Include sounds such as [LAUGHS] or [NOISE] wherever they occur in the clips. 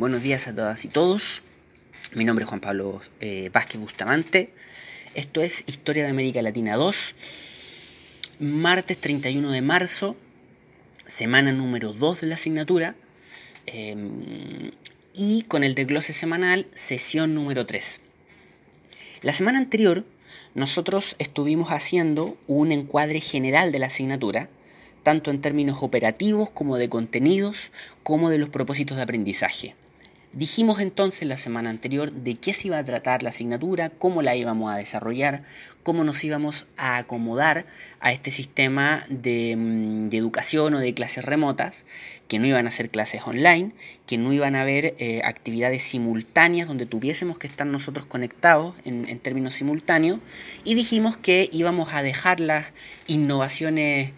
Buenos días a todas y todos. Mi nombre es Juan Pablo eh, Vázquez Bustamante. Esto es Historia de América Latina 2. Martes 31 de marzo, semana número 2 de la asignatura. Em, y con el desglose semanal, sesión número 3. La semana anterior, nosotros estuvimos haciendo un encuadre general de la asignatura tanto en términos operativos como de contenidos, como de los propósitos de aprendizaje. Dijimos entonces la semana anterior de qué se iba a tratar la asignatura, cómo la íbamos a desarrollar, cómo nos íbamos a acomodar a este sistema de, mm, educación o de clases remotas, que no iban a ser clases online, que no iban a haber eh, actividades simultáneas donde tuviésemos que estar nosotros conectados en, en términos simultáneos, y dijimos que íbamos a dejar las innovaciones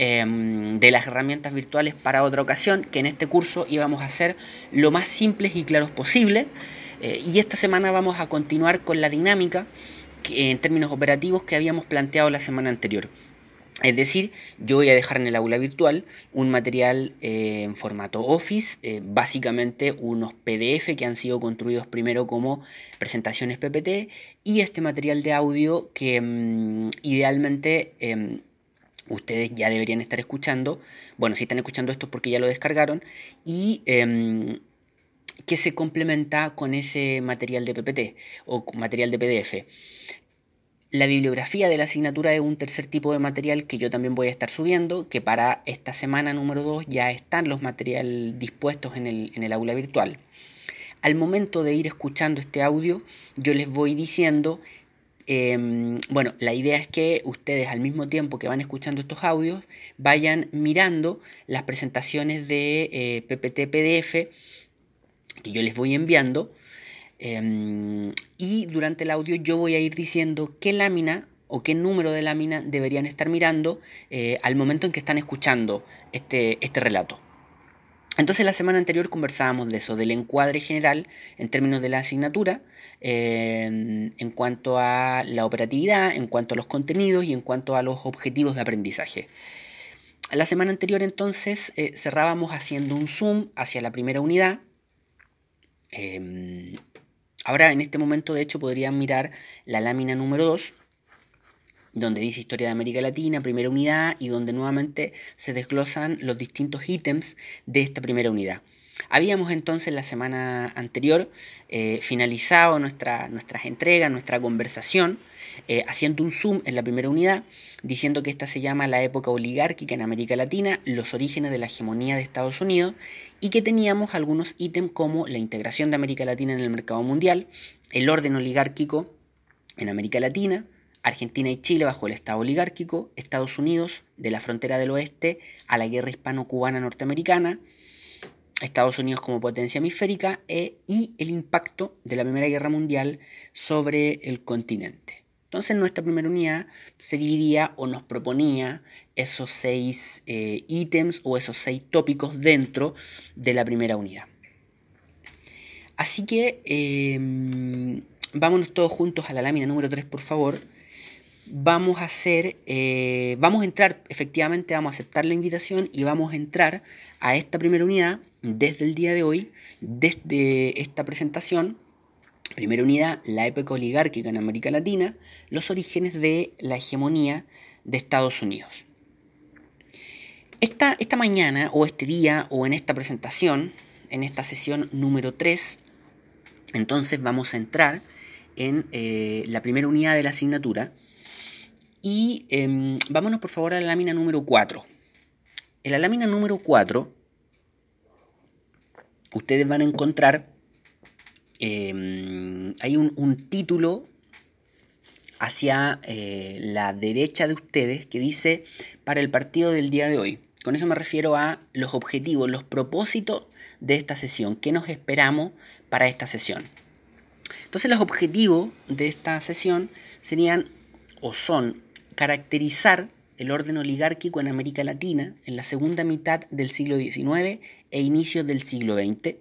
Em, de las herramientas virtuales para otra ocasión, que en este curso íbamos a hacer lo más simples y claros posible. Eh, y esta semana vamos a continuar con la dinámica en términos operativos que habíamos planteado la semana anterior. Es decir, yo voy a dejar en el aula virtual un material eh, en formato Office, eh, básicamente unos PDF que han sido construidos primero como presentaciones PPT y este material de audio que mm, idealmente em, ustedes ya deberían estar escuchando. Bueno, si están escuchando esto es porque ya lo descargaron. Y em, que se complementa con ese material de PPT o material de PDF. La bibliografía de la asignatura es un tercer tipo de material que yo también voy a estar subiendo, que para esta semana número 2 ya están los materiales dispuestos en el, en el aula virtual. Al momento de ir escuchando este audio, yo les voy diciendo Em, bueno, la idea es que ustedes al mismo tiempo que van escuchando estos audios, vayan mirando las presentaciones de PPT eh, PDF que yo les voy enviando. Em, y durante el audio yo voy a ir diciendo qué lámina o qué número de lámina deberían estar mirando eh, al momento en que están escuchando este, este relato. Entonces la semana anterior conversábamos de eso, del encuadre general en términos de la asignatura, eh, en cuanto a la operatividad, en cuanto a los contenidos y en cuanto a los objetivos de aprendizaje. La semana anterior entonces eh, cerrábamos haciendo un zoom hacia la primera unidad. Eh, ahora en este momento de hecho podrían mirar la lámina número 2 donde dice Historia de América Latina, primera unidad, y donde nuevamente se desglosan los distintos ítems de esta primera unidad. Habíamos entonces la semana anterior eh, finalizado nuestra, nuestras entregas, nuestra conversación, eh, haciendo un zoom en la primera unidad, diciendo que esta se llama la época oligárquica en América Latina, los orígenes de la hegemonía de Estados Unidos, y que teníamos algunos ítems como la integración de América Latina en el mercado mundial, el orden oligárquico en América Latina, Argentina y Chile bajo el Estado oligárquico, Estados Unidos de la frontera del oeste a la guerra hispano-cubana norteamericana, Estados Unidos como potencia hemisférica e, y el impacto de la Primera Guerra Mundial sobre el continente. Entonces nuestra primera unidad se dividía o nos proponía esos seis eh, ítems o esos seis tópicos dentro de la primera unidad. Así que em, vámonos todos juntos a la lámina número 3, por favor vamos a hacer, eh, vamos a entrar, efectivamente vamos a aceptar la invitación y vamos a entrar a esta primera unidad desde el día de hoy, desde esta presentación. Primera unidad, la época oligárquica en América Latina, los orígenes de la hegemonía de Estados Unidos. Esta, esta mañana o este día o en esta presentación, en esta sesión número 3, entonces vamos a entrar en eh, la primera unidad de la asignatura, y em, vámonos por favor a la lámina número 4. En la lámina número 4, ustedes van a encontrar, em, hay un, título hacia eh, la derecha de ustedes que dice para el partido del día de hoy. Con eso me refiero a los objetivos, los propósitos de esta sesión. ¿Qué nos esperamos para esta sesión? Entonces los objetivos de esta sesión serían o son caracterizar el orden oligárquico en América Latina en la segunda mitad del siglo XIX e inicios del siglo XX,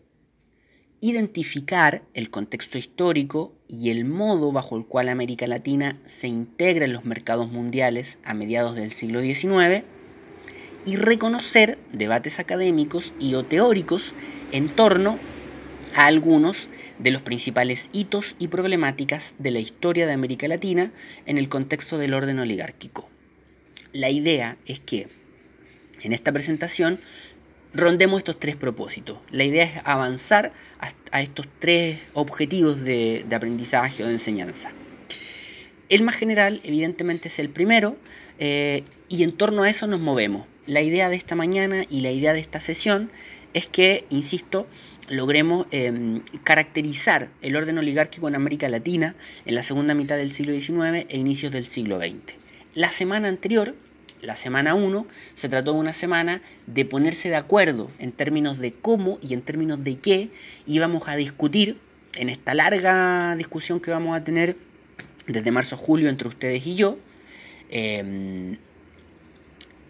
identificar el contexto histórico y el modo bajo el cual América Latina se integra en los mercados mundiales a mediados del siglo XIX, y reconocer debates académicos y o teóricos en torno a algunos de los principales hitos y problemáticas de la historia de América Latina en el contexto del orden oligárquico. La idea es que en esta presentación rondemos estos tres propósitos. La idea es avanzar a, estos tres objetivos de, aprendizaje o de enseñanza. El más general, evidentemente, es el primero, eh, y en torno a eso nos movemos. La idea de esta mañana y la idea de esta sesión es que, insisto, logremos em, caracterizar el orden oligárquico en América Latina en la segunda mitad del siglo XIX e inicios del siglo XX. La semana anterior, la semana 1, se trató de una semana de ponerse de acuerdo en términos de cómo y en términos de qué íbamos a discutir en esta larga discusión que vamos a tener desde marzo a julio entre ustedes y yo. Em,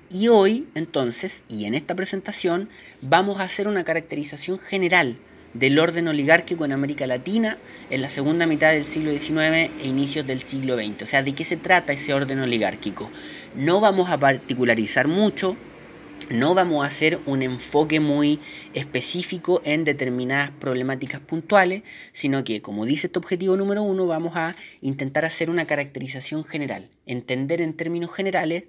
y hoy, entonces, y en esta presentación, vamos a hacer una caracterización general del orden oligárquico en América Latina en la segunda mitad del siglo XIX e inicios del siglo XX. O sea, ¿de qué se trata ese orden oligárquico? No vamos a particularizar mucho, no vamos a hacer un enfoque muy específico en determinadas problemáticas puntuales, sino que, como dice este objetivo número uno, vamos a intentar hacer una caracterización general, entender en términos generales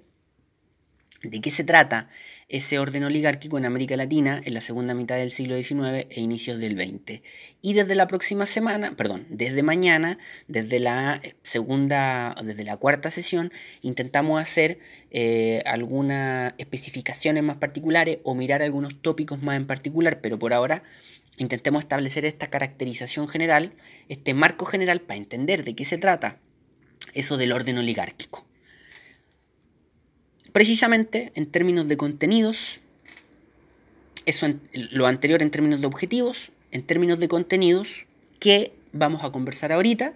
¿De qué se trata ese orden oligárquico en América Latina en la segunda mitad del siglo XIX e inicios del XX? Y desde la próxima semana, perdón, desde mañana, desde la segunda, desde la cuarta sesión, intentamos hacer eh, algunas especificaciones más particulares o mirar algunos tópicos más en particular, pero por ahora intentemos establecer esta caracterización general, este marco general para entender de qué se trata eso del orden oligárquico. Precisamente en términos de contenidos, eso lo anterior en términos de objetivos, en términos de contenidos, que vamos a conversar ahorita,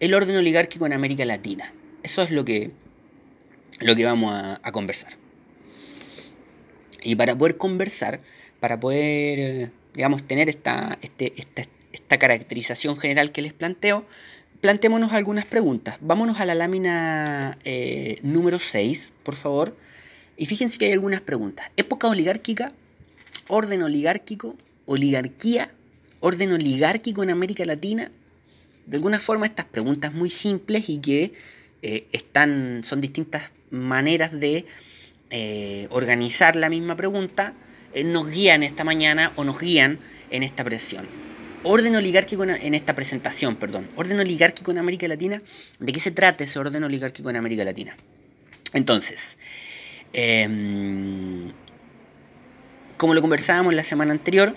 el orden oligárquico en América Latina. Eso es lo que, lo que vamos a, conversar. Y para poder conversar, para poder, eh, digamos, tener esta, este, esta, esta caracterización general que les planteo, plantémonos algunas preguntas. Vámonos a la lámina eh, número 6, por favor. Y fíjense que hay algunas preguntas. Época oligárquica, orden oligárquico, oligarquía, orden oligárquico en América Latina. De alguna forma estas preguntas muy simples y que eh, están, son distintas maneras de eh, organizar la misma pregunta, nos guían esta mañana o nos guían en esta presión orden oligárquico en, esta presentación, perdón, orden oligárquico en América Latina, ¿de qué se trata ese orden oligárquico en América Latina? Entonces, em, como lo conversábamos la semana anterior,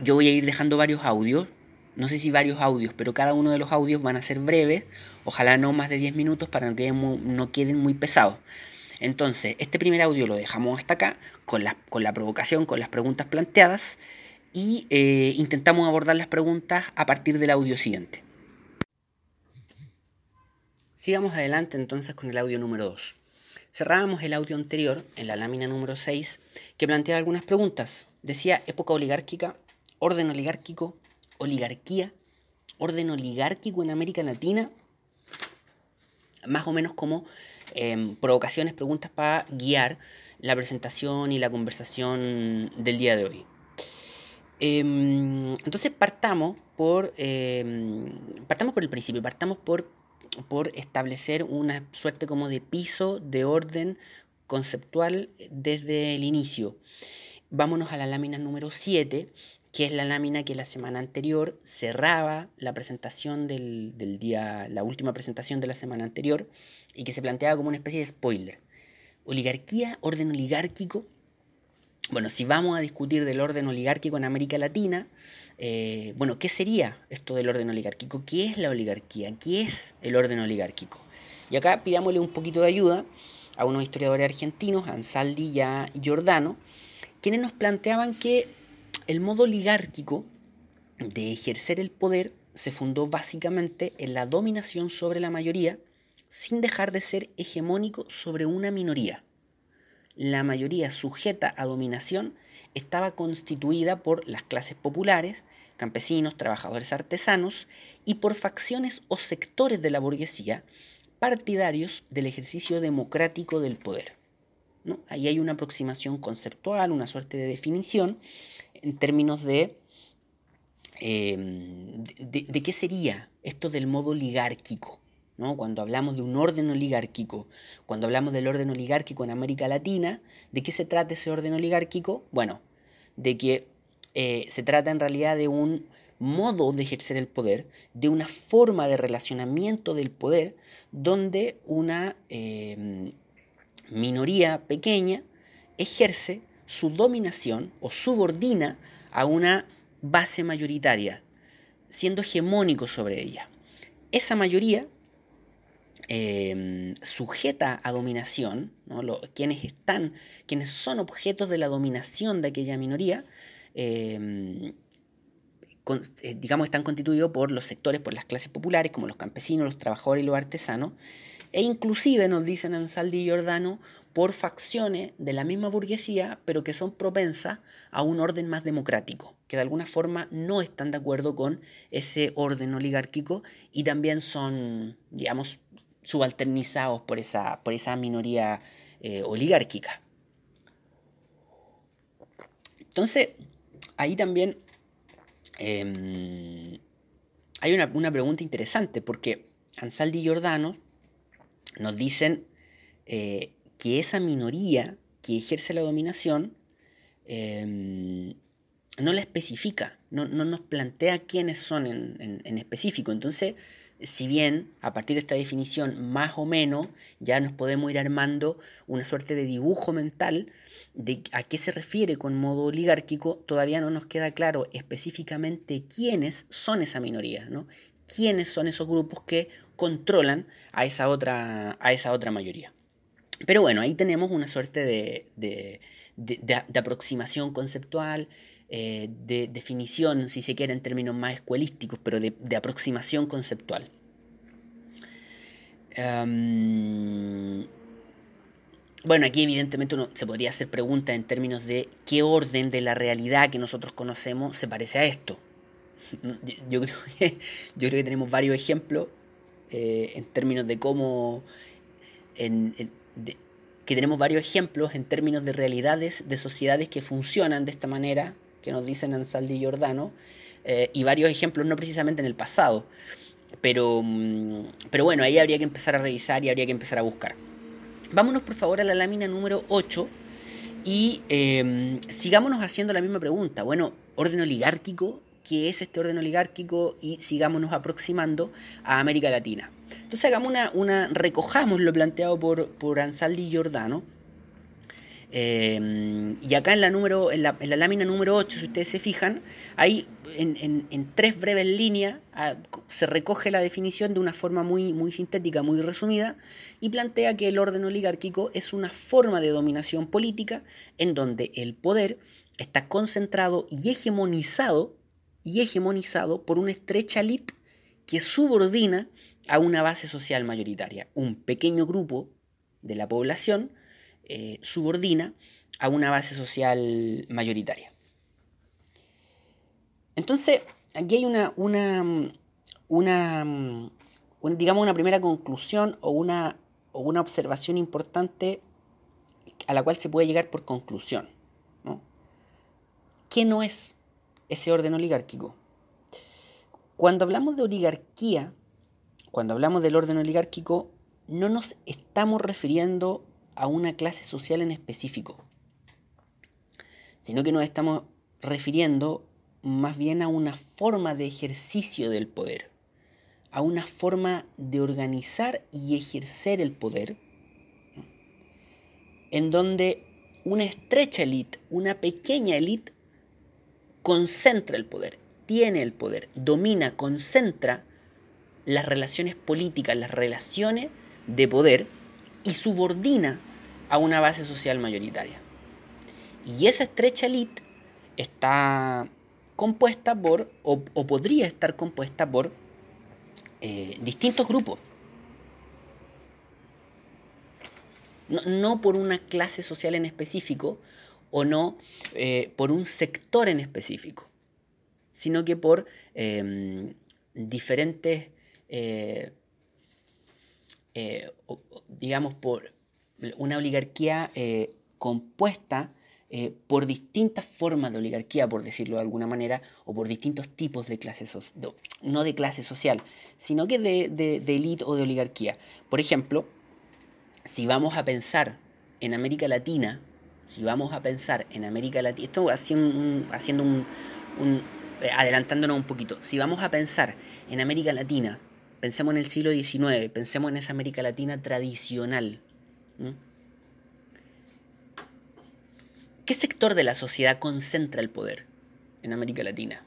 yo voy a ir dejando varios audios, no sé si varios audios, pero cada uno de los audios van a ser breves, ojalá no más de 10 minutos para que no queden muy pesados. Entonces, este primer audio lo dejamos hasta acá, con la, con la provocación, con las preguntas planteadas y eh, intentamos abordar las preguntas a partir del audio siguiente. Sigamos adelante entonces con el audio número 2. Cerrábamos el audio anterior en la lámina número 6 que planteaba algunas preguntas. Decía época oligárquica, orden oligárquico, oligarquía, orden oligárquico en América Latina, más o menos como em, provocaciones, preguntas para guiar la presentación y la conversación del día de hoy. Em, entonces partamos por, em, partamos por el principio, partamos por, por establecer una suerte como de piso de orden conceptual desde el inicio. Vámonos a la lámina número 7, que es la lámina que la semana anterior cerraba la presentación del, del día, la última presentación de la semana anterior, y que se planteaba como una especie de spoiler. Oligarquía, orden oligárquico, bueno, si vamos a discutir del orden oligárquico en América Latina, eh, bueno, ¿qué sería esto del orden oligárquico? ¿Qué es la oligarquía? ¿Qué es el orden oligárquico? Y acá pidámosle un poquito de ayuda a unos historiadores argentinos, Ansaldi y a Giordano, quienes nos planteaban que el modo oligárquico de ejercer el poder se fundó básicamente en la dominación sobre la mayoría, sin dejar de ser hegemónico sobre una minoría la mayoría sujeta a dominación estaba constituida por las clases populares, campesinos, trabajadores artesanos y por facciones o sectores de la burguesía partidarios del ejercicio democrático del poder. Ahí hay una aproximación conceptual, una suerte de definición en términos de em, de, qué sería esto del modo oligárquico. ¿No? Cuando hablamos de un orden oligárquico, cuando hablamos del orden oligárquico en América Latina, ¿de qué se trata ese orden oligárquico? Bueno, de que eh, se trata en realidad de un modo de ejercer el poder, de una forma de relacionamiento del poder, donde una em, minoría pequeña ejerce su dominación o subordina a una base mayoritaria, siendo hegemónico sobre ella. Esa mayoría em, sujeta a dominación, quienes están, quienes son objetos de la dominación de aquella minoría, em, eh, digamos, están constituidos por los sectores, por las clases populares, como los campesinos, los trabajadores y los artesanos, e inclusive, nos dicen en Saldi y Giordano, por facciones de la misma burguesía, pero que son propensas a un orden más democrático, que de alguna forma no están de acuerdo con ese orden oligárquico y también son, digamos, subalternizados por esa, por esa minoría eh, oligárquica. Entonces, ahí también Em, hay una, pregunta interesante porque Ansaldi y Giordano nos dicen eh, que esa minoría que ejerce la dominación em, no la especifica, no, nos plantea quiénes son en, en específico. Entonces, si bien a partir de esta definición más o menos ya nos podemos ir armando una suerte de dibujo mental de a qué se refiere con modo oligárquico, todavía no nos queda claro específicamente quiénes son esa minoría, ¿no? quiénes son esos grupos que controlan a esa otra, a esa otra mayoría. Pero bueno, ahí tenemos una suerte de, de aproximación conceptual, eh, de definición, si se quiere, en términos más escuelísticos, pero de, aproximación conceptual. Em, bueno, aquí evidentemente uno se podría hacer preguntas en términos de qué orden de la realidad que nosotros conocemos se parece a esto. [LAUGHS] Yo, creo, que, tenemos varios ejemplos eh, en términos de cómo... que tenemos varios ejemplos en términos de realidades de sociedades que funcionan de esta manera que nos dicen Ansaldi y Giordano, eh, y varios ejemplos, no precisamente en el pasado. Pero, mm, pero bueno, ahí habría que empezar a revisar y habría que empezar a buscar. Vámonos por favor a la lámina número 8 y em, sigámonos haciendo la misma pregunta. Bueno, orden oligárquico, ¿qué es este orden oligárquico? Y sigámonos aproximando a América Latina. Entonces hagamos una, una recojamos lo planteado por, por Ansaldi y Giordano Em, y acá en la, número, en la, lámina número 8, si ustedes se fijan, ahí en, tres breves líneas ah, se recoge la definición de una forma muy, muy sintética, muy resumida, y plantea que el orden oligárquico es una forma de dominación política en donde el poder está concentrado y hegemonizado, y hegemonizado por una estrecha elite que subordina a una base social mayoritaria, un pequeño grupo de la población eh, subordina a una base social mayoritaria. Entonces, aquí hay una, una, una, digamos, una primera conclusión o una, o una observación importante a la cual se puede llegar por conclusión. ¿Qué no es ese orden oligárquico? Cuando hablamos de oligarquía, cuando hablamos del orden oligárquico, no nos estamos refiriendo a una clase social en específico, sino que nos estamos refiriendo más bien a una forma de ejercicio del poder, a una forma de organizar y ejercer el poder, en donde una estrecha élite, una pequeña élite, concentra el poder, tiene el poder, domina, concentra las relaciones políticas, las relaciones de poder y subordina a una base social mayoritaria. Y esa estrecha elite está compuesta por, o, podría estar compuesta por, eh, distintos grupos. No, por una clase social en específico o no eh, por un sector en específico, sino que por em, diferentes, eh, digamos, por una oligarquía eh, compuesta eh, por distintas formas de oligarquía, por decirlo de alguna manera, o por distintos tipos de clase social, no de clase social, sino que de, de, élite o de oligarquía. Por ejemplo, si vamos a pensar en América Latina, si vamos a pensar en América Latina, esto haciendo un, haciendo un, eh, adelantándonos un poquito, si vamos a pensar en América Latina, pensemos en el siglo XIX, pensemos en esa América Latina tradicional. ¿Qué sector de la sociedad concentra el poder en América Latina?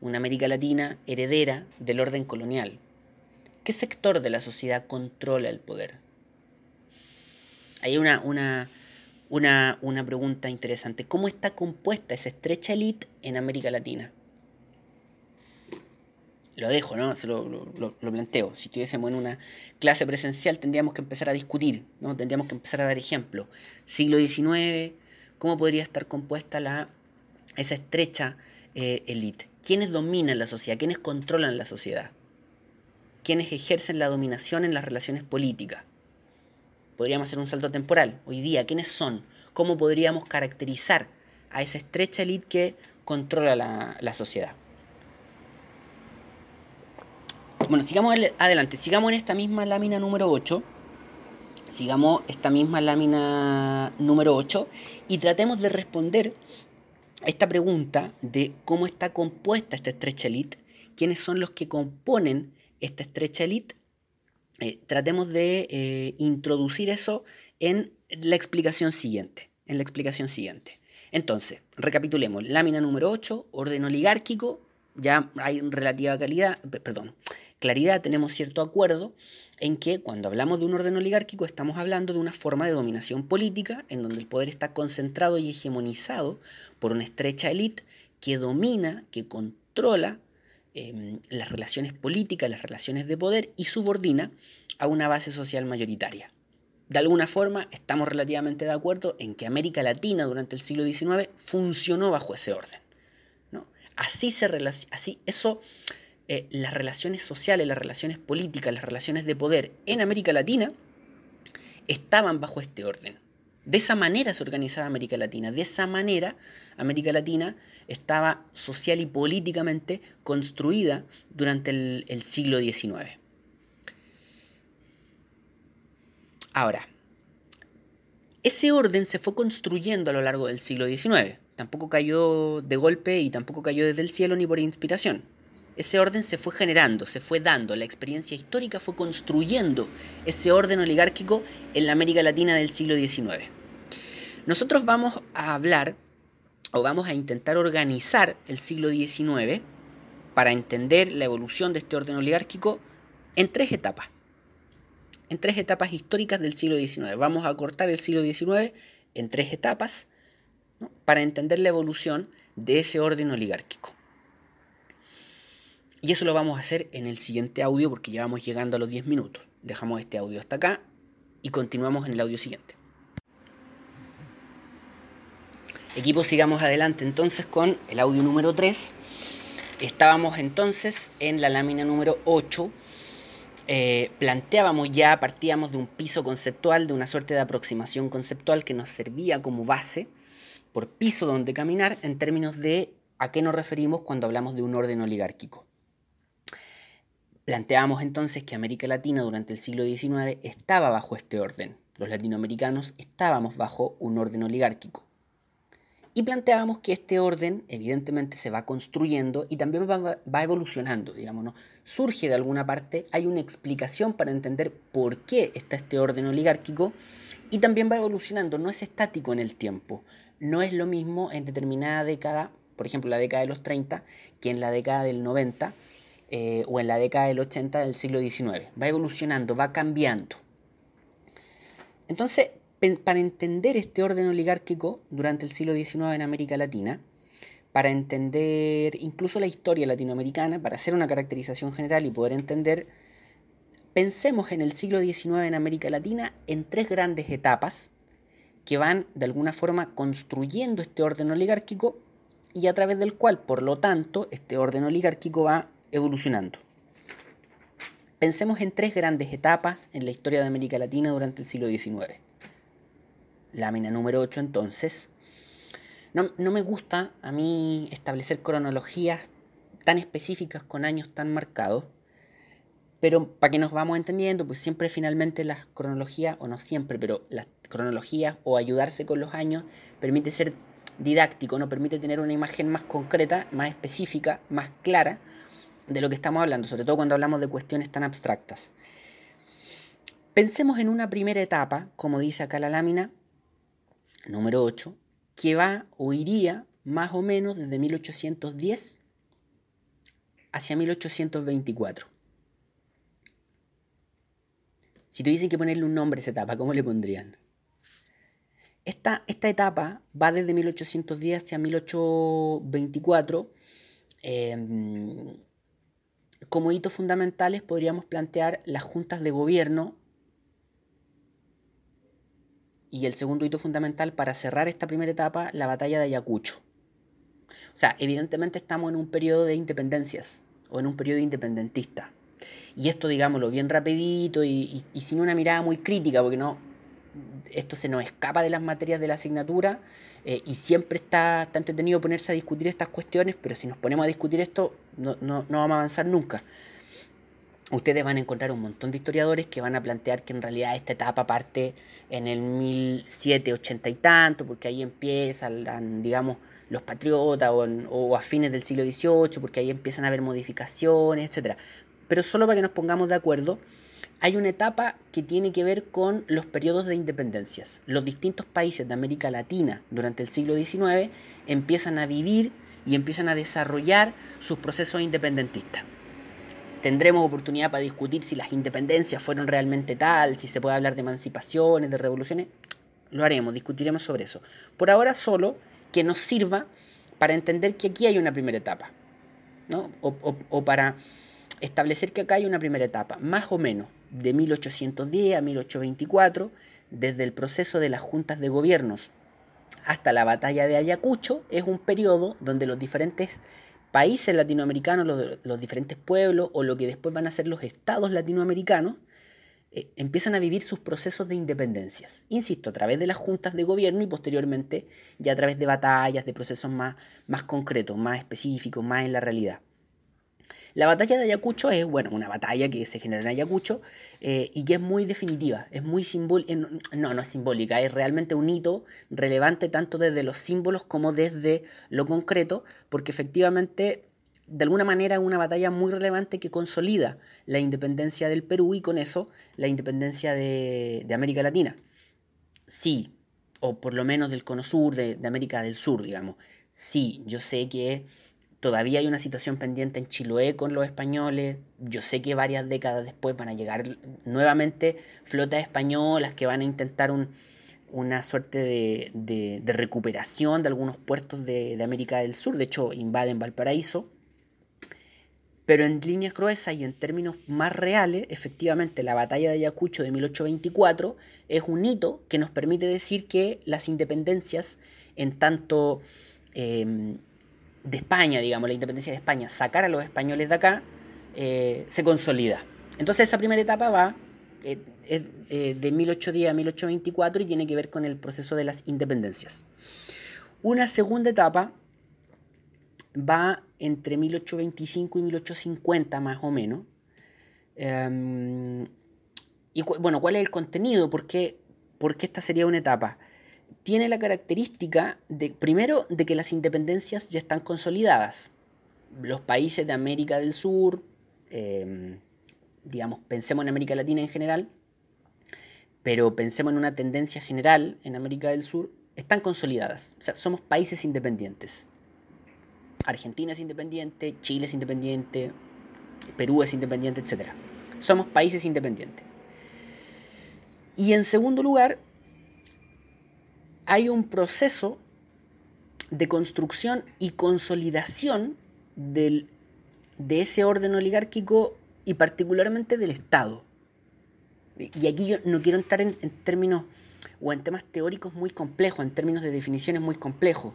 Una América Latina heredera del orden colonial. ¿Qué sector de la sociedad controla el poder? Hay una, una, una, una pregunta interesante. ¿Cómo está compuesta esa estrecha élite en América Latina? Lo dejo, ¿no? Se lo, lo, planteo. Si estuviésemos en una clase presencial tendríamos que empezar a discutir, ¿no? Tendríamos que empezar a dar ejemplos. Siglo XIX, ¿Cómo podría estar compuesta la, esa estrecha eh, élite? ¿Quiénes dominan la sociedad? ¿Quiénes controlan la sociedad? ¿Quiénes ejercen la dominación en las relaciones políticas? Podríamos hacer un salto temporal. Hoy día, ¿quiénes son? ¿Cómo podríamos caracterizar a esa estrecha élite que controla la, la sociedad? Bueno, sigamos adelante. Sigamos en esta misma lámina número 8 sigamos esta misma lámina número 8 y tratemos de responder a esta pregunta de cómo está compuesta esta estrecha elite, quiénes son los que componen esta estrecha elite. Eh, tratemos de eh, introducir eso en la explicación siguiente. En la explicación siguiente. Entonces, recapitulemos. Lámina número 8, orden oligárquico. Ya hay relativa calidad, perdón, claridad, tenemos cierto acuerdo en que cuando hablamos de un orden oligárquico estamos hablando de una forma de dominación política en donde el poder está concentrado y hegemonizado por una estrecha élite que domina, que controla em, las relaciones políticas, las relaciones de poder y subordina a una base social mayoritaria. De alguna forma estamos relativamente de acuerdo en que América Latina durante el siglo XIX funcionó bajo ese orden. ¿no? Así se así eso eh, las relaciones sociales, las relaciones políticas, las relaciones de poder en América Latina estaban bajo este orden. De esa manera se organizaba América Latina, de esa manera América Latina estaba social y políticamente construida durante el, el siglo XIX. Ahora, ese orden se fue construyendo a lo largo del siglo XIX. Tampoco cayó de golpe y tampoco cayó desde el cielo ni por inspiración ese orden se fue generando, se fue dando, la experiencia histórica fue construyendo ese orden oligárquico en la América Latina del siglo XIX. Nosotros vamos a hablar o vamos a intentar organizar el siglo XIX para entender la evolución de este orden oligárquico en tres etapas. En tres etapas históricas del siglo XIX. Vamos a cortar el siglo XIX en tres etapas para entender la evolución de ese orden oligárquico. Y eso lo vamos a hacer en el siguiente audio porque ya vamos llegando a los 10 minutos. Dejamos este audio hasta acá y continuamos en el audio siguiente. Equipo, sigamos adelante entonces con el audio número 3. Estábamos entonces en la lámina número 8. Eh, planteábamos ya, partíamos de un piso conceptual, de una suerte de aproximación conceptual que nos servía como base por piso donde caminar en términos de a qué nos referimos cuando hablamos de un orden oligárquico. Planteamos entonces que América Latina durante el siglo XIX estaba bajo este orden. Los latinoamericanos estábamos bajo un orden oligárquico. Y planteábamos que este orden evidentemente se va construyendo y también va, evolucionando, digamos, Surge de alguna parte, hay una explicación para entender por qué está este orden oligárquico y también va evolucionando, no es estático en el tiempo. No es lo mismo en determinada década, por ejemplo la década de los 30, que en la década del 90 eh, o en la década del 80 del siglo XIX. Va evolucionando, va cambiando. Entonces, para entender este orden oligárquico durante el siglo XIX en América Latina, para entender incluso la historia latinoamericana, para hacer una caracterización general y poder entender, pensemos en el siglo XIX en América Latina en tres grandes etapas que van de alguna forma construyendo este orden oligárquico y a través del cual, por lo tanto, este orden oligárquico va evolucionando. Pensemos en tres grandes etapas en la historia de América Latina durante el siglo XIX. Lámina número 8 entonces. No, no me gusta a mí establecer cronologías tan específicas con años tan marcados, pero para que nos vamos entendiendo, pues siempre finalmente las cronologías, o no siempre, pero las cronologías o ayudarse con los años permite ser didáctico, nos permite tener una imagen más concreta, más específica, más clara de lo que estamos hablando, sobre todo cuando hablamos de cuestiones tan abstractas. Pensemos en una primera etapa, como dice acá la lámina, número 8, que va o iría más o menos desde 1810 hacia 1824. Si tuviesen que ponerle un nombre a esa etapa, ¿cómo le pondrían? Esta, esta etapa va desde 1810 hacia 1824. Em, como hitos fundamentales podríamos plantear las juntas de gobierno y el segundo hito fundamental para cerrar esta primera etapa, la batalla de Ayacucho. O sea, evidentemente estamos en un periodo de independencias o en un periodo independentista. Y esto, digámoslo, bien rapidito y, y sin una mirada muy crítica, porque no, esto se nos escapa de las materias de la asignatura eh, y siempre está, entretenido ponerse a discutir estas cuestiones, pero si nos ponemos a discutir esto no, no, no vamos a avanzar nunca. Ustedes van a encontrar un montón de historiadores que van a plantear que en realidad esta etapa parte en el 1780 y tanto, porque ahí empiezan, digamos, los patriotas o, o, a fines del siglo XVIII, porque ahí empiezan a haber modificaciones, etc. Pero solo para que nos pongamos de acuerdo, hay una etapa que tiene que ver con los periodos de independencias. Los distintos países de América Latina durante el siglo XIX empiezan a vivir y empiezan a desarrollar sus procesos independentistas. Tendremos oportunidad para discutir si las independencias fueron realmente tal, si se puede hablar de emancipaciones, de revoluciones. Lo haremos, discutiremos sobre eso. Por ahora solo que nos sirva para entender que aquí hay una primera etapa, ¿no? o, o para establecer que acá hay una primera etapa, más o menos, de 1810 a 1824, desde el proceso de las juntas de gobiernos hasta la batalla de Ayacucho, es un periodo donde los diferentes países latinoamericanos, los, diferentes pueblos o lo que después van a ser los estados latinoamericanos, eh, empiezan a vivir sus procesos de independencias. Insisto, a través de las juntas de gobierno y posteriormente ya a través de batallas, de procesos más, más concretos, más específicos, más en la realidad. La batalla de Ayacucho es, bueno, una batalla que se genera en Ayacucho eh, y que es muy definitiva, es muy simbólica, eh, no, no es simbólica, es realmente un hito relevante tanto desde los símbolos como desde lo concreto, porque efectivamente de alguna manera es una batalla muy relevante que consolida la independencia del Perú y con eso la independencia de, América Latina. Sí, o por lo menos del cono sur, de, de América del Sur, digamos. Sí, yo sé que Todavía hay una situación pendiente en Chiloé con los españoles. Yo sé que varias décadas después van a llegar nuevamente flotas españolas que van a intentar una suerte de, recuperación de algunos puertos de, América del Sur. De hecho, invaden Valparaíso. Pero en líneas gruesas y en términos más reales, efectivamente, la batalla de Ayacucho de 1824 es un hito que nos permite decir que las independencias, en tanto em, de España, digamos, la independencia de España, sacar a los españoles de acá, eh, se consolida. Entonces esa primera etapa va eh, eh, de 1810 a 1824 y tiene que ver con el proceso de las independencias. Una segunda etapa va entre 1825 y 1850 más o menos. Em, y bueno, ¿cuál es el contenido? ¿Por qué, ¿Por qué esta sería una etapa? Tiene la característica de, primero, de que las independencias ya están consolidadas. Los países de América del Sur, em, digamos, pensemos en América Latina en general, pero pensemos en una tendencia general en América del Sur, están consolidadas. O sea, somos países independientes. Argentina es independiente, Chile es independiente, Perú es independiente, etc. Somos países independientes. Y en segundo lugar, hay un proceso de construcción y consolidación de ese orden oligárquico y particularmente del Estado. Y aquí yo no quiero entrar en, términos o en temas teóricos muy complejos, en términos de definiciones muy complejos.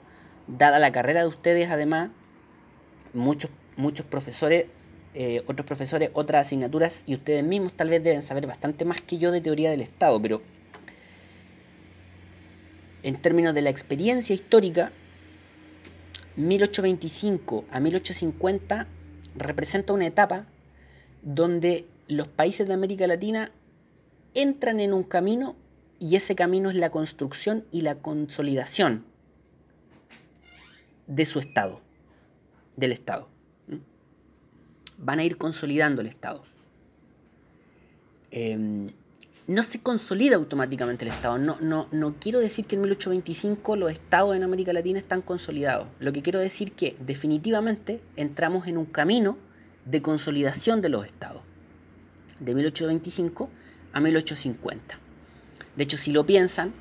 Dada la carrera de ustedes, además, muchos, muchos profesores, eh, otros profesores, otras asignaturas, y ustedes mismos tal vez deben saber bastante más que yo de teoría del Estado, pero en términos de la experiencia histórica, 1825 a 1850 representa una etapa donde los países de América Latina entran en un camino y ese camino es la construcción y la consolidación de su Estado, del Estado. Van a ir consolidando el Estado. Em, no se consolida automáticamente el Estado. No, no, no quiero decir que en 1825 los estados en América Latina están consolidados. Lo que quiero decir que definitivamente entramos en un camino de consolidación de los estados. De 1825 a 1850. De hecho, si lo piensan,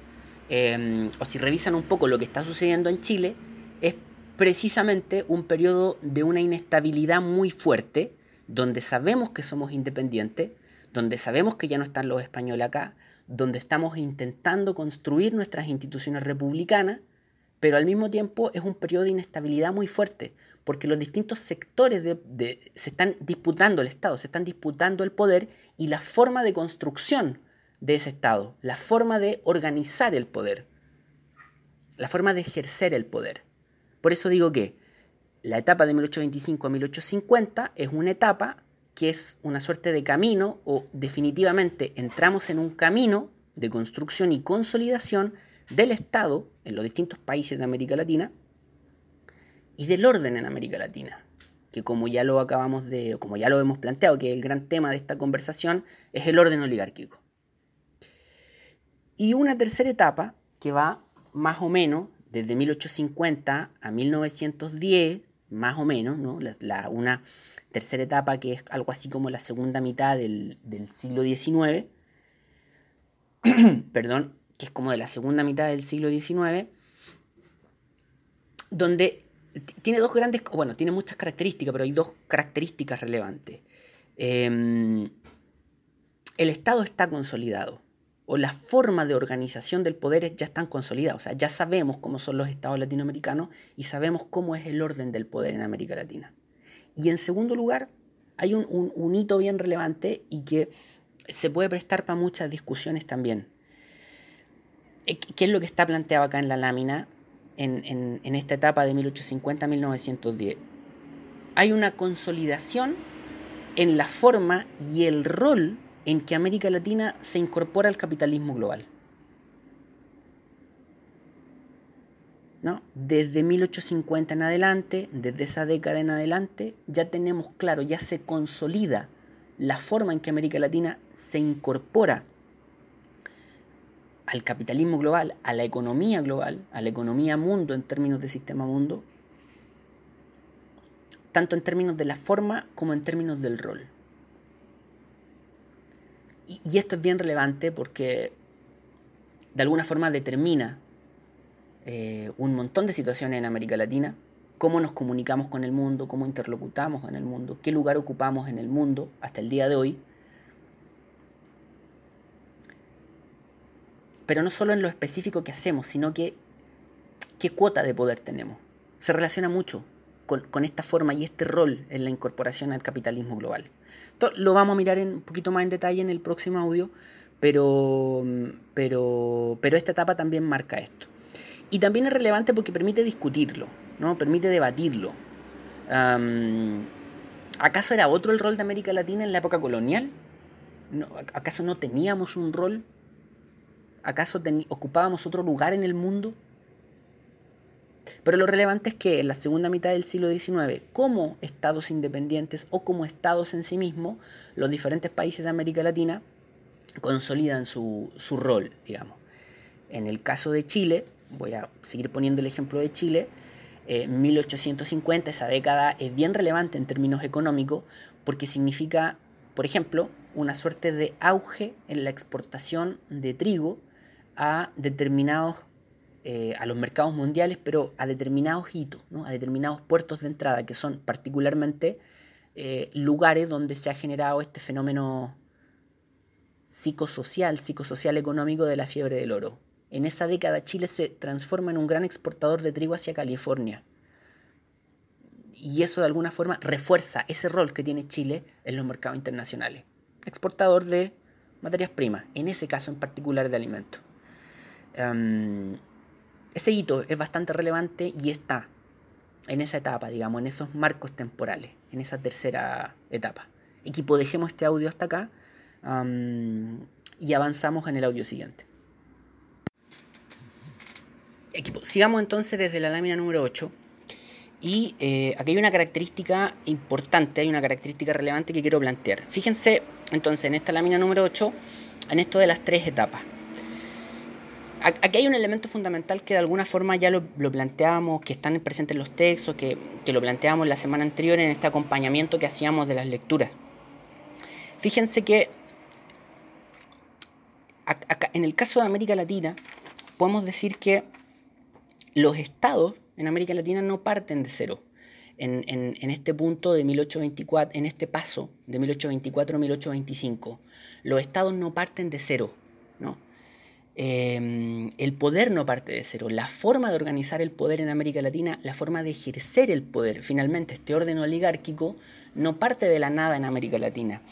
em, o si revisan un poco lo que está sucediendo en Chile, es precisamente un periodo de una inestabilidad muy fuerte, donde sabemos que somos independientes, donde sabemos que ya no están los españoles acá, donde estamos intentando construir nuestras instituciones republicanas, pero al mismo tiempo es un periodo de inestabilidad muy fuerte, porque los distintos sectores se están disputando el Estado, se están disputando el poder y la forma de construcción de ese Estado, la forma de organizar el poder, la forma de ejercer el poder. Por eso digo que la etapa de 1825 a 1850 es una etapa que es una suerte de camino o definitivamente entramos en un camino de construcción y consolidación del Estado en los distintos países de América Latina y del orden en América Latina, que como ya lo acabamos de, como ya lo hemos planteado, que el gran tema de esta conversación es el orden oligárquico. Y una tercera etapa que va más o menos desde 1850 a 1910, más o menos, ¿no? La, una tercera etapa que es algo así como la segunda mitad del, siglo XIX, [CLEARS THROAT] perdón, que es como de la segunda mitad del siglo XIX, donde tiene dos grandes, bueno, tiene muchas características, pero hay dos características relevantes. Em, el Estado está consolidado o la forma de organización del poder ya están consolidadas. O sea, ya sabemos cómo son los estados latinoamericanos y sabemos cómo es el orden del poder en América Latina. Y en segundo lugar, hay un, hito bien relevante y que se puede prestar para muchas discusiones también. Eh, ¿Qué es lo que está planteado acá en la lámina en, en esta etapa de 1850 1910? Hay una consolidación en la forma y el rol en que América Latina se incorpora al capitalismo global. Desde 1850 en adelante, desde esa década en adelante, ya tenemos claro, ya se consolida la forma en que América Latina se incorpora al capitalismo global, a la economía global, a la economía mundo en términos de sistema mundo, tanto en términos de la forma como en términos del rol. Y, esto es bien relevante porque de alguna forma determina eh, un montón de situaciones en América Latina, cómo nos comunicamos con el mundo, cómo interlocutamos con el mundo, qué lugar ocupamos en el mundo hasta el día de hoy. Pero no solo en lo específico que hacemos, sino que qué cuota de poder tenemos. Se relaciona mucho con, esta forma y este rol en la incorporación al capitalismo global. lo vamos a mirar un poquito más en detalle en el próximo audio, pero, pero, pero esta etapa también marca esto. Y también es relevante porque permite discutirlo, ¿no? permite debatirlo. ¿Acaso era otro el rol de América Latina en la época colonial? ¿Acaso no teníamos un rol? ¿Acaso ocupábamos otro lugar en el mundo? Pero lo relevante es que en la segunda mitad del siglo XIX, como estados independientes o como estados en sí mismos, los diferentes países de América Latina consolidan su, rol, digamos. En el caso de Chile, voy a seguir poniendo el ejemplo de Chile, eh, 1850, esa década es bien relevante en términos económicos porque significa, por ejemplo, una suerte de auge en la exportación de trigo a determinados eh, a los mercados mundiales, pero a determinados hitos, a determinados puertos de entrada, que son particularmente eh, lugares donde se ha generado este fenómeno psicosocial, psicosocial económico de la fiebre del oro. En esa década Chile se transforma en un gran exportador de trigo hacia California. Y eso de alguna forma refuerza ese rol que tiene Chile en los mercados internacionales. Exportador de materias primas, en ese caso en particular de alimentos. Em, ese hito es bastante relevante y está en esa etapa, digamos, en esos marcos temporales, en esa tercera etapa. Equipo, dejemos este audio hasta acá y avanzamos en el audio siguiente. Sigamos entonces desde la lámina número 8. Y eh, aquí hay una característica importante, hay una característica relevante que quiero plantear. Fíjense entonces en esta lámina número 8, en esto de las tres etapas. Aquí hay un elemento fundamental que de alguna forma ya lo, planteábamos, que están presentes en los textos, que, que lo planteábamos la semana anterior en este acompañamiento que hacíamos de las lecturas. Fíjense que en el caso de América Latina, podemos decir que los estados en América Latina no parten de cero. En, este punto de 1824, en este paso de 1824 a 1825, los estados no parten de cero. ¿no? Em, el poder no parte de cero. La forma de organizar el poder en América Latina, la forma de ejercer el poder, finalmente este orden oligárquico, no parte de la nada en América Latina,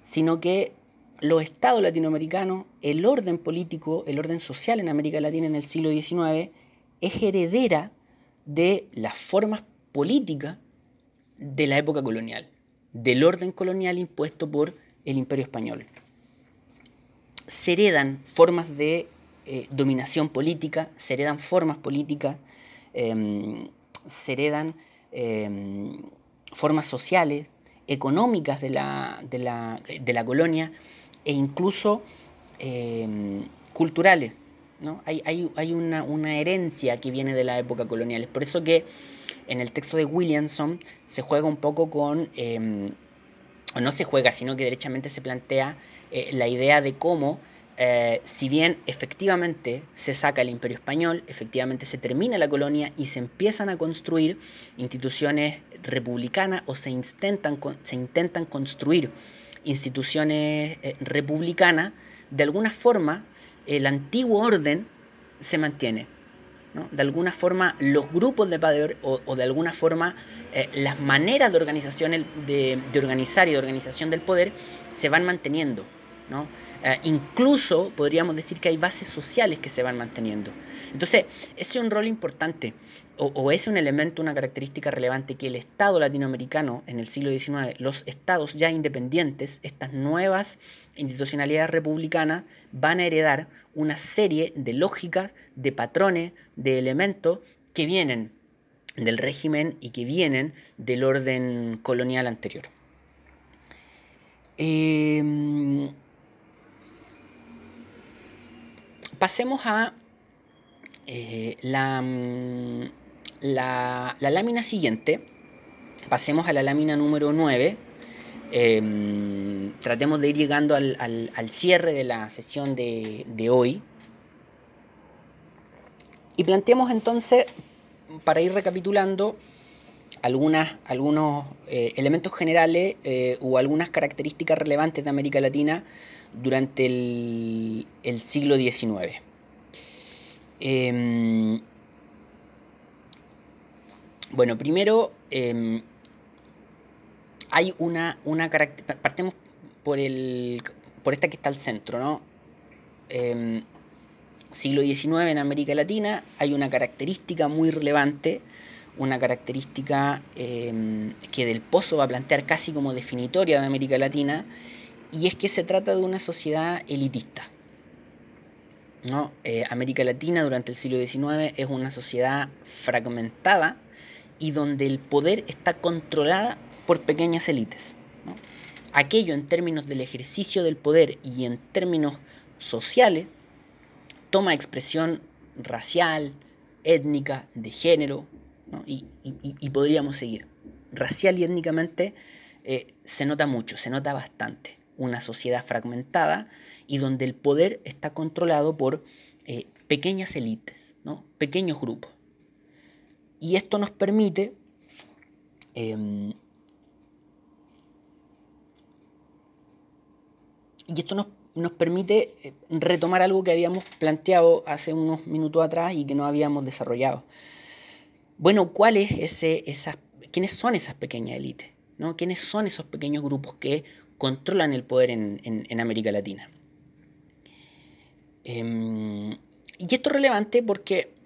sino que los estados latinoamericanos, el orden político, el orden social en América Latina en el siglo XIX, es heredera de las formas políticas de la época colonial, del orden colonial impuesto por el imperio español. Se heredan formas de eh, dominación política, se heredan formas políticas, em, se heredan em, formas sociales, económicas de la, de la colonia, e incluso em, culturales. ¿No? Hay, hay, una, herencia que viene de la época colonial. Es por eso que en el texto de Williamson se juega un poco con, em, o no se juega, sino que derechamente se plantea eh, la idea de cómo, eh, si bien efectivamente se saca el imperio español, efectivamente se termina la colonia y se empiezan a construir instituciones republicanas o se intentan, se intentan construir instituciones eh, republicanas, de alguna forma el antiguo orden se mantiene. De alguna forma los grupos de poder o, de alguna forma eh, las maneras de organización de, de, organizar y de organización del poder se van manteniendo. ¿no? Eh, incluso podríamos decir que hay bases sociales que se van manteniendo. Entonces, ese es un rol importante o, es un elemento, una característica relevante que el Estado latinoamericano en el siglo XIX, los estados ya independientes, estas nuevas institucionalidades republicanas, van a heredar una serie de lógicas, de patrones, de elementos que vienen del régimen y que vienen del orden colonial anterior. Eh, pasemos a eh, mm, la, la, lámina siguiente. Pasemos a la lámina número 9. Em, tratemos de ir llegando al, cierre de la sesión de, hoy. Y planteemos entonces, para ir recapitulando, algunas, algunos eh, elementos generales eh, o algunas características relevantes de América Latina durante el, siglo XIX. Em, bueno, primero em, hay una, una partemos por, el, por esta que está al centro, ¿no? Em, siglo XIX en América Latina hay una característica muy relevante, una característica que Del Pozo va a plantear casi como definitoria de América Latina, y es que se trata de una sociedad elitista. ¿no? Eh, América Latina durante el siglo XIX es una sociedad fragmentada y donde el poder está controlada por pequeñas élites. Aquello en términos del ejercicio del poder y en términos sociales toma expresión racial, étnica, de género, y, podríamos seguir. Racial y étnicamente eh, se nota mucho, se nota bastante una sociedad fragmentada y donde el poder está controlado por eh, pequeñas élites, pequeños grupos. Y esto nos permite em, y esto nos, nos, permite eh, retomar algo que habíamos planteado hace unos minutos atrás y que no habíamos desarrollado. Bueno, ¿cuál es ese, ¿quiénes son esas pequeñas élites? ¿no? ¿Quiénes son esos pequeños grupos que controlan el poder en, América Latina. Em, y esto es relevante porque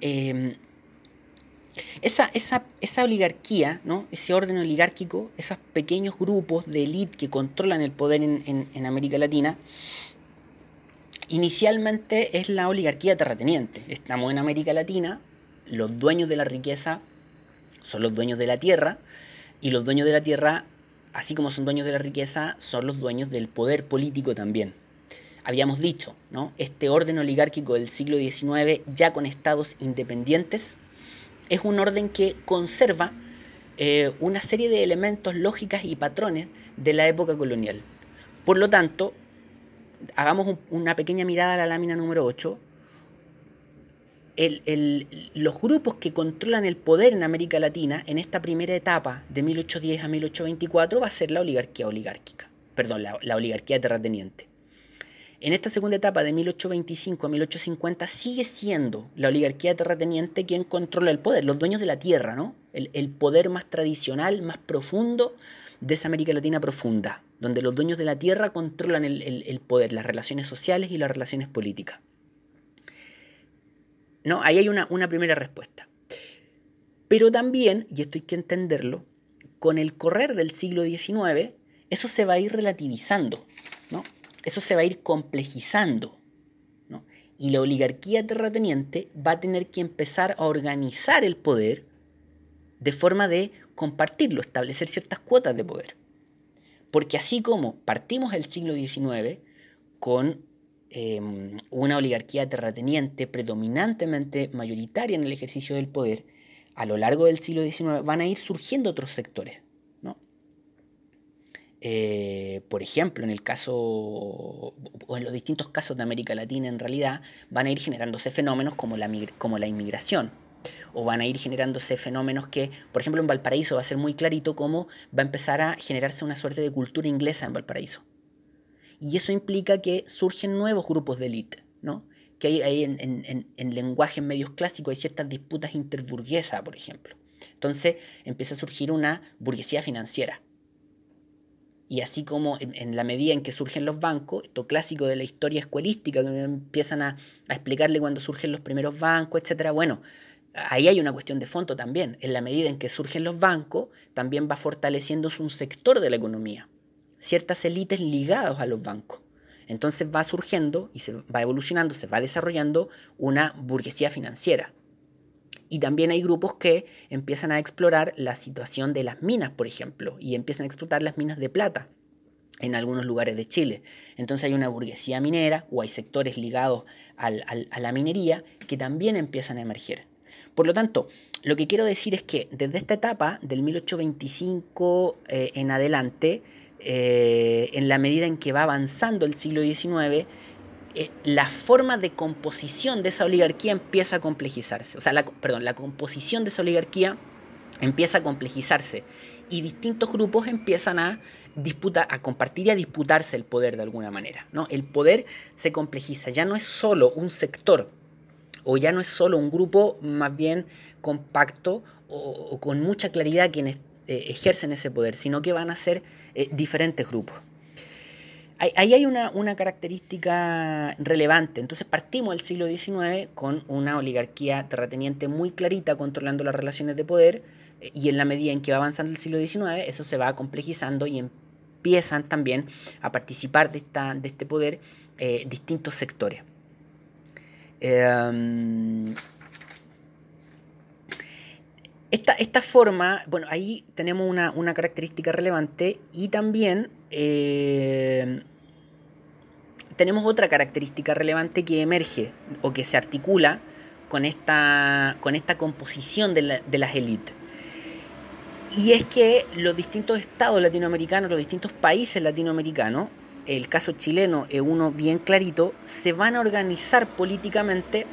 em, esa, esa, oligarquía, ¿no? ese orden oligárquico, esos pequeños grupos de élite que controlan el poder en, América Latina, inicialmente es la oligarquía terrateniente. Estamos en América Latina, los dueños de la riqueza son los dueños de la tierra, y los dueños de la tierra, así como son dueños de la riqueza, son los dueños del poder político también. Habíamos dicho, ¿no? Este orden oligárquico del siglo XIX, ya con estados independientes, es un orden que conserva eh, una serie de elementos lógicas y patrones de la época colonial. Por lo tanto, hagamos una pequeña mirada a la lámina número 8. los grupos que controlan el poder en América Latina en esta primera etapa de 1810 a 1824 va a ser la oligarquía oligárquica, perdón, la oligarquía terrateniente. En esta segunda etapa de 1825 a 1850 sigue siendo la oligarquía terrateniente quien controla el poder, los dueños de la tierra, ¿no? El, poder más tradicional, más profundo de esa América Latina profunda, donde los dueños de la tierra controlan el, poder, las relaciones sociales y las relaciones políticas. ¿No? Ahí hay una, una primera respuesta. Pero también, y esto hay que entenderlo, con el correr del siglo XIX, eso se va a ir relativizando, ¿no? Eso se va a ir complejizando. Y la oligarquía terrateniente va a tener que empezar a organizar el poder de forma de compartirlo, establecer ciertas cuotas de poder. Porque así como partimos el siglo XIX con em, una oligarquía terrateniente predominantemente mayoritaria en el ejercicio del poder, a lo largo del siglo XIX van a ir surgiendo otros sectores. Eh, por ejemplo, en el caso, o en los distintos casos de América Latina en realidad, van a ir generándose fenómenos como la, como la inmigración, o van a ir generándose fenómenos que, por ejemplo, en Valparaíso va a ser muy clarito cómo va a empezar a generarse una suerte de cultura inglesa en Valparaíso. Y eso implica que surgen nuevos grupos de élite, ¿no? Que hay, en, en, en lenguaje en medios clásicos hay ciertas disputas interburguesas, por ejemplo. Entonces empieza a surgir una burguesía financiera y así como en, la medida en que surgen los bancos, esto clásico de la historia escuelística, que empiezan a, explicarle cuando surgen los primeros bancos, etc. Bueno, ahí hay una cuestión de fondo también. En la medida en que surgen los bancos, también va fortaleciéndose un sector de la economía, ciertas élites ligadas a los bancos. Entonces va surgiendo y se va evolucionando, se va desarrollando una burguesía financiera. Y también hay grupos que empiezan a explorar la situación de las minas, por ejemplo, y empiezan a explotar las minas de plata en algunos lugares de Chile. Entonces hay una burguesía minera o hay sectores ligados a la minería que también empiezan a emerger. Por lo tanto, lo que quiero decir es que desde esta etapa, del 1825 eh, en adelante, eh, en la medida en que va avanzando el siglo XIX, eh, la forma de composición de esa oligarquía empieza a complejizarse. O sea, la, perdón, la composición de esa oligarquía empieza a complejizarse y distintos grupos empiezan a disputar, a compartir y a disputarse el poder de alguna manera. ¿no? El poder se complejiza, ya no es solo un sector o ya no es solo un grupo más bien compacto o, con mucha claridad quienes eh, ejercen ese poder, sino que van a ser eh, diferentes grupos. Ahí hay una, característica relevante. Entonces partimos del siglo XIX con una oligarquía terrateniente muy clarita controlando las relaciones de poder eh, y en la medida en que va avanzando el siglo XIX eso se va complejizando y empiezan también a participar de, esta, de este poder eh, distintos sectores. Em, esta, forma, bueno, ahí tenemos una, característica relevante y también eh, tenemos otra característica relevante que emerge o que se articula con esta, con esta composición de, las élites. Y es que los distintos estados latinoamericanos, los distintos países latinoamericanos, el caso chileno es uno bien clarito, se van a organizar políticamente,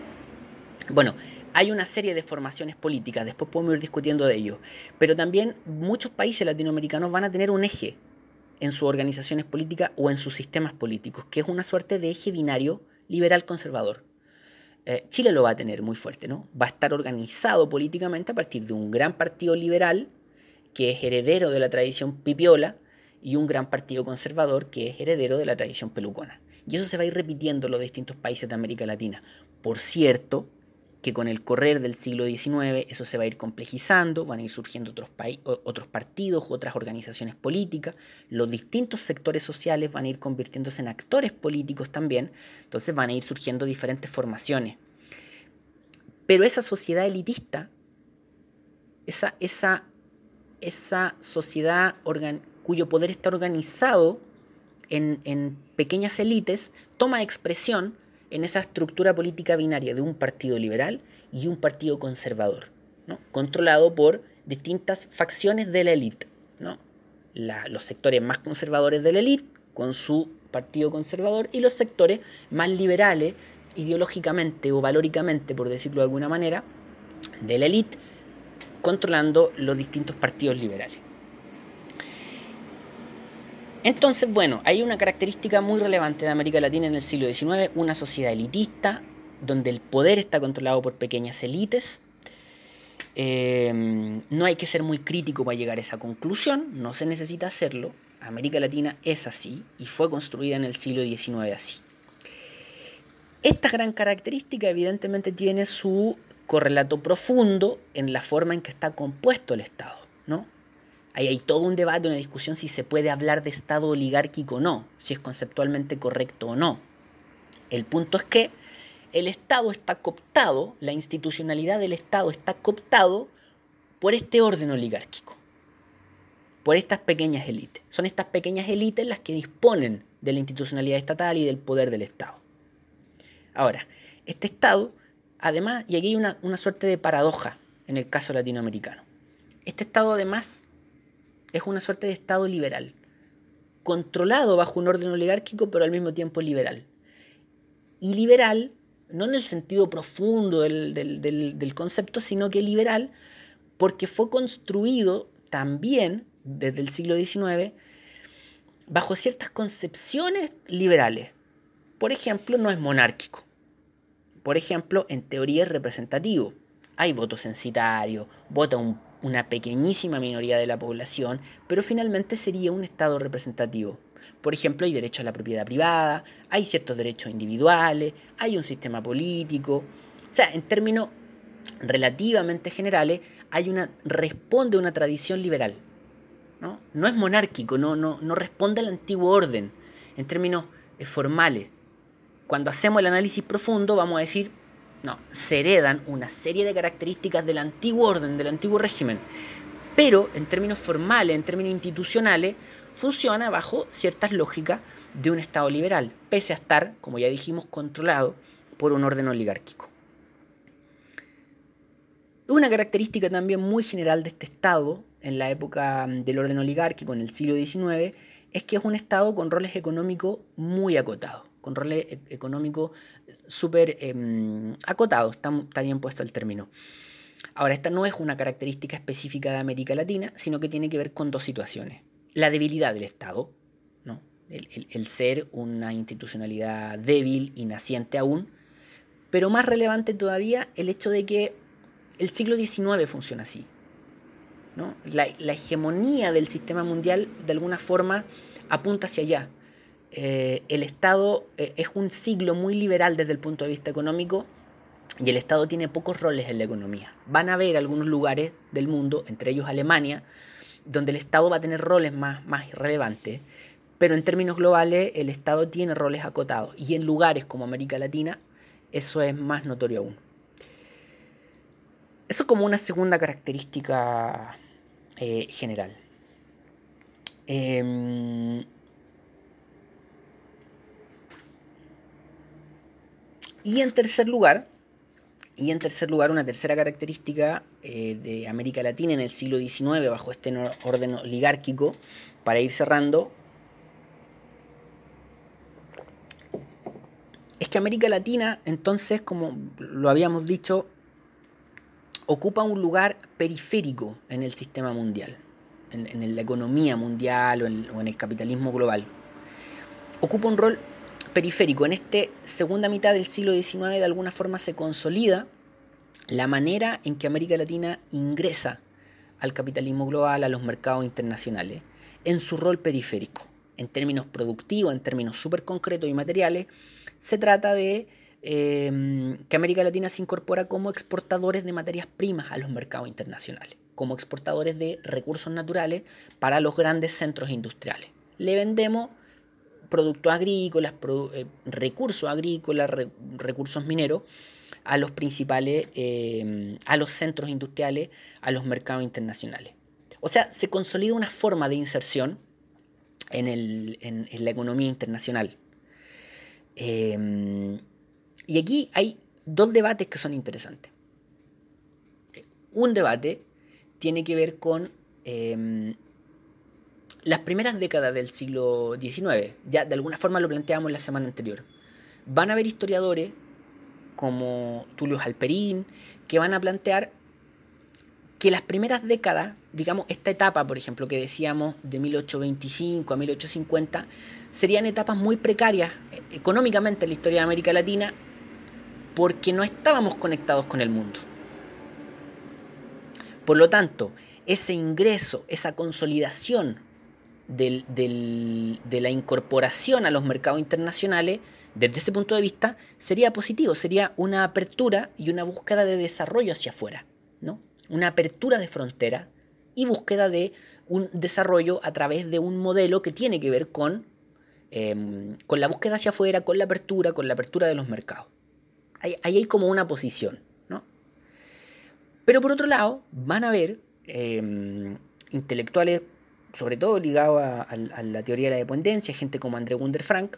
bueno, hay una serie de formaciones políticas, después podemos ir discutiendo de ello, pero también muchos países latinoamericanos van a tener un eje en sus organizaciones políticas o en sus sistemas políticos, que es una suerte de eje binario liberal-conservador. Eh, Chile lo va a tener muy fuerte, ¿no? Va a estar organizado políticamente a partir de un gran partido liberal, que es heredero de la tradición pipiola, y un gran partido conservador, que es heredero de la tradición pelucona. Y eso se va a ir repitiendo en los distintos países de América Latina. Por cierto, que con el correr del siglo XIX eso se va a ir complejizando, van a ir surgiendo otros, otros partidos, otras organizaciones políticas, los distintos sectores sociales van a ir convirtiéndose en actores políticos también, entonces van a ir surgiendo diferentes formaciones. Pero esa sociedad elitista, esa, esa, esa sociedad cuyo poder está organizado en, en pequeñas élites, toma expresión en esa estructura política binaria de un partido liberal y un partido conservador, controlado por distintas facciones de la élite. los sectores más conservadores de la élite con su partido conservador y los sectores más liberales ideológicamente o valóricamente, por decirlo de alguna manera, de la élite controlando los distintos partidos liberales. Entonces, bueno, hay una característica muy relevante de América Latina en el siglo XIX, una sociedad elitista, donde el poder está controlado por pequeñas élites. Em, no hay que ser muy crítico para llegar a esa conclusión, no se necesita hacerlo. América Latina es así y fue construida en el siglo XIX así. Esta gran característica evidentemente tiene su correlato profundo en la forma en que está compuesto el Estado. Ahí hay todo un debate, una discusión si se puede hablar de Estado oligárquico o no, si es conceptualmente correcto o no. El punto es que el Estado está cooptado, la institucionalidad del Estado está cooptado por este orden oligárquico, por estas pequeñas élites. Son estas pequeñas élites las que disponen de la institucionalidad estatal y del poder del Estado. Ahora, este Estado, además, y aquí hay una, una suerte de paradoja en el caso latinoamericano, este Estado además es una suerte de Estado liberal, controlado bajo un orden oligárquico, pero al mismo tiempo liberal. Y liberal, no en el sentido profundo del, concepto, sino que liberal porque fue construido también desde el siglo XIX bajo ciertas concepciones liberales. Por ejemplo, no es monárquico. Por ejemplo, en teoría es representativo. Hay voto censitario, vota un una pequeñísima minoría de la población, pero finalmente sería un Estado representativo. Por ejemplo, hay derecho a la propiedad privada, hay ciertos derechos individuales, hay un sistema político. O sea, en términos relativamente generales, hay una, responde a una tradición liberal. ¿no? no es monárquico, no, no, no responde al antiguo orden en términos eh, formales. Cuando hacemos el análisis profundo, vamos a decir, no, se heredan una serie de características del antiguo orden, del antiguo régimen. Pero en términos formales, en términos institucionales, funciona bajo ciertas lógicas de un Estado liberal, pese a estar, como ya dijimos, controlado por un orden oligárquico. Una característica también muy general de este Estado, en la época del orden oligárquico, en el siglo XIX, es que es un Estado con roles económicos muy acotados con roles e-, económicos súper em, acotados, está, bien puesto el término. Ahora, esta no es una característica específica de América Latina, sino que tiene que ver con dos situaciones. La debilidad del Estado, ¿no? el, ser una institucionalidad débil y naciente aún, pero más relevante todavía el hecho de que el siglo XIX funciona así. ¿no? La, la, hegemonía del sistema mundial de alguna forma apunta hacia allá. Eh, el Estado eh, es un siglo muy liberal desde el punto de vista económico y el Estado tiene pocos roles en la economía. Van a haber algunos lugares del mundo, entre ellos Alemania, donde el Estado va a tener roles más, más relevantes, pero en términos globales el Estado tiene roles acotados y en lugares como América Latina eso es más notorio aún. Eso como una segunda característica eh, general. Em, Y en tercer lugar, y en tercer lugar, una tercera característica eh, de América Latina en el siglo XIX, bajo este orden oligárquico, para ir cerrando, es que América Latina, entonces, como lo habíamos dicho, ocupa un lugar periférico en el sistema mundial, en, la economía mundial o en el capitalismo global. Ocupa un rol periférico. En esta segunda mitad del siglo XIX de alguna forma se consolida la manera en que América Latina ingresa al capitalismo global, a los mercados internacionales, en su rol periférico. En términos productivos, en términos súper concretos y materiales, se trata de em, que América Latina se incorpora como exportadores de materias primas a los mercados internacionales, como exportadores de recursos naturales para los grandes centros industriales. Le vendemos productos agrícolas, eh, recursos agrícolas, recursos mineros a los principales, em, a los centros industriales, a los mercados internacionales. O sea, se consolida una forma de inserción en, la economía internacional. Em, y aquí hay dos debates que son interesantes. Un debate tiene que ver con las primeras décadas del siglo XIX. Ya de alguna forma lo planteamos la semana anterior. Van a haber historiadores como Tulio Halperín que van a plantear que las primeras décadas, digamos, esta etapa, por ejemplo, que decíamos de 1825 a 1850, serían etapas muy precarias eh, económicamente en la historia de América Latina porque no estábamos conectados con el mundo. Por lo tanto, ese ingreso, esa consolidación de la incorporación a los mercados internacionales, desde ese punto de vista, sería positivo, sería una apertura y una búsqueda de desarrollo hacia afuera, ¿no? una apertura de frontera y búsqueda de un desarrollo a través de un modelo que tiene que ver con, em, con la búsqueda hacia afuera, con la apertura, con la apertura de los mercados. Ahí, hay como una posición. ¿no? Pero por otro lado, van a haber em, intelectuales, sobre todo ligados a, la teoría de la dependencia, gente como André Wunder Frank,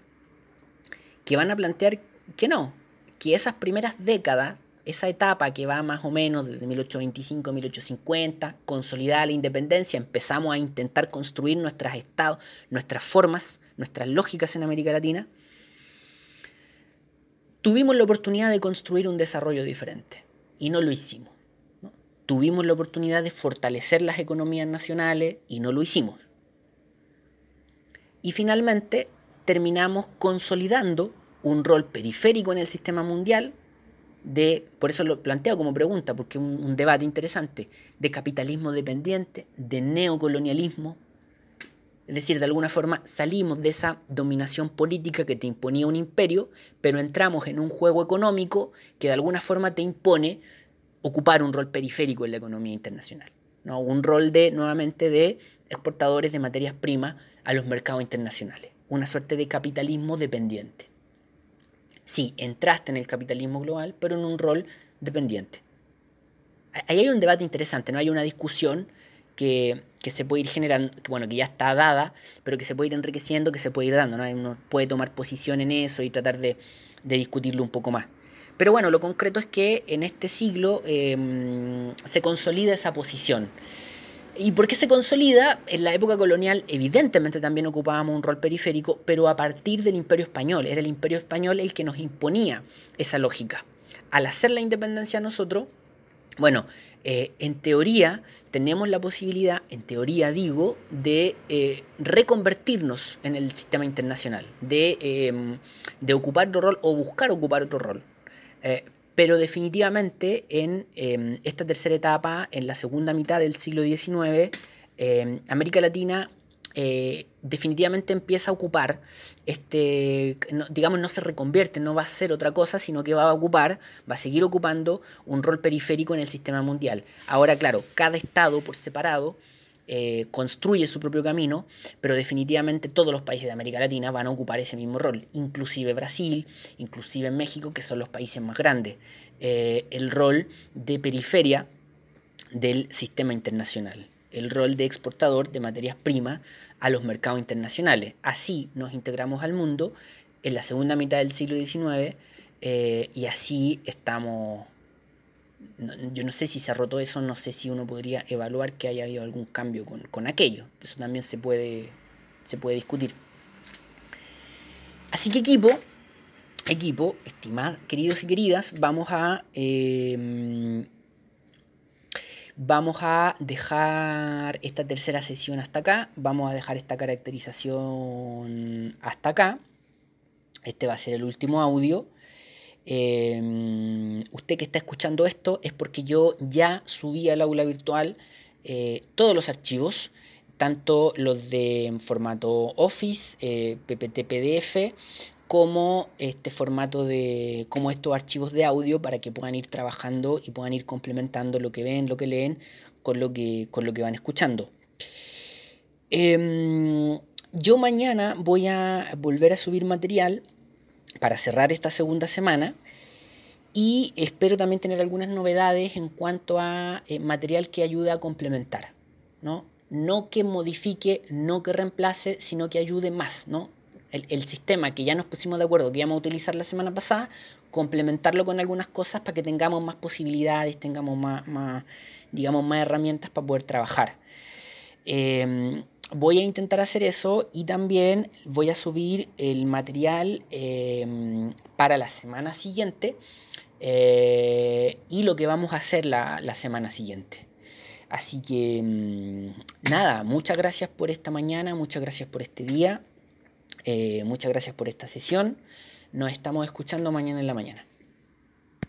que van a plantear que no, que esas primeras décadas esa etapa que va más o menos desde 1825 a 1850, consolidada la independencia, empezamos a intentar construir nuestros estados, nuestras formas, nuestras lógicas en América Latina, tuvimos la oportunidad de construir un desarrollo diferente y no lo hicimos. Tuvimos la oportunidad de fortalecer las economías nacionales y no lo hicimos. Y finalmente terminamos consolidando un rol periférico en el sistema mundial de, por eso lo planteo como pregunta, porque es un, debate interesante, de capitalismo dependiente, de neocolonialismo. Es decir, de alguna forma salimos de esa dominación política que te imponía un imperio, pero entramos en un juego económico que de alguna forma te impone ocupar un rol periférico en la economía internacional. ¿no? Un rol de, nuevamente, de exportadores de materias primas a los mercados internacionales. Una suerte de capitalismo dependiente. Sí, entraste en el capitalismo global, pero en un rol dependiente. Ahí hay un debate interesante, ¿no? Hay una discusión que, se puede ir generando, bueno, que ya está dada, pero que se puede ir enriqueciendo, que se puede ir dando, ¿no? Uno puede tomar posición en eso y tratar de, discutirlo un poco más. Pero bueno, lo concreto es que en este siglo em, se consolida esa posición. ¿Y por qué se consolida? En la época colonial evidentemente también ocupábamos un rol periférico, pero a partir del imperio español. Era el imperio español el que nos imponía esa lógica. Al hacer la independencia nosotros, bueno, eh, en teoría tenemos la posibilidad, en teoría digo, de eh, reconvertirnos en el sistema internacional, de, em, de, ocupar otro rol o buscar ocupar otro rol. Eh, pero definitivamente en em, esta tercera etapa, en la segunda mitad del siglo XIX, em, América Latina eh, definitivamente empieza a ocupar, este, digamos, no se reconvierte, no va a ser otra cosa, sino que va a ocupar, va a seguir ocupando un rol periférico en el sistema mundial. Ahora, claro, cada estado por separado eh, construye su propio camino, pero definitivamente todos los países de América Latina van a ocupar ese mismo rol, inclusive Brasil, inclusive México, que son los países más grandes, eh, el rol de periferia del sistema internacional, el rol de exportador de materias primas a los mercados internacionales. Así nos integramos al mundo en la segunda mitad del siglo XIX eh, y así estamos yo no sé si se ha roto eso, no sé si uno podría evaluar que haya habido algún cambio con, aquello. Eso también se puede, se puede discutir. Así que equipo, equipo, estimados queridos y queridas, vamos a... Em, vamos a dejar esta tercera sesión hasta acá. Vamos a dejar esta caracterización hasta acá. Este va a ser el último audio. Em, usted que está escuchando esto es porque yo ya subí al aula virtual eh, todos los archivos, tanto los de formato Office, eh, PPT, PDF, como este formato de, como estos archivos de audio para que puedan ir trabajando y puedan ir complementando lo que ven, lo que leen con lo que, con lo que van escuchando. Em, yo mañana voy a volver a subir material para cerrar esta segunda semana y espero también tener algunas novedades en cuanto a eh, material que ayude a complementar, ¿no? No que modifique, no que reemplace, sino que ayude más, ¿no? El, sistema que ya nos pusimos de acuerdo que íbamos a utilizar la semana pasada, complementarlo con algunas cosas para que tengamos más posibilidades, tengamos más, digamos, más herramientas para poder trabajar. Em, voy a intentar hacer eso y también voy a subir el material em, para la semana siguiente eh, y lo que vamos a hacer la, semana siguiente. Así que mm, nada, muchas gracias por esta mañana, muchas gracias por este día, eh, muchas gracias por esta sesión. Nos estamos escuchando mañana en la mañana.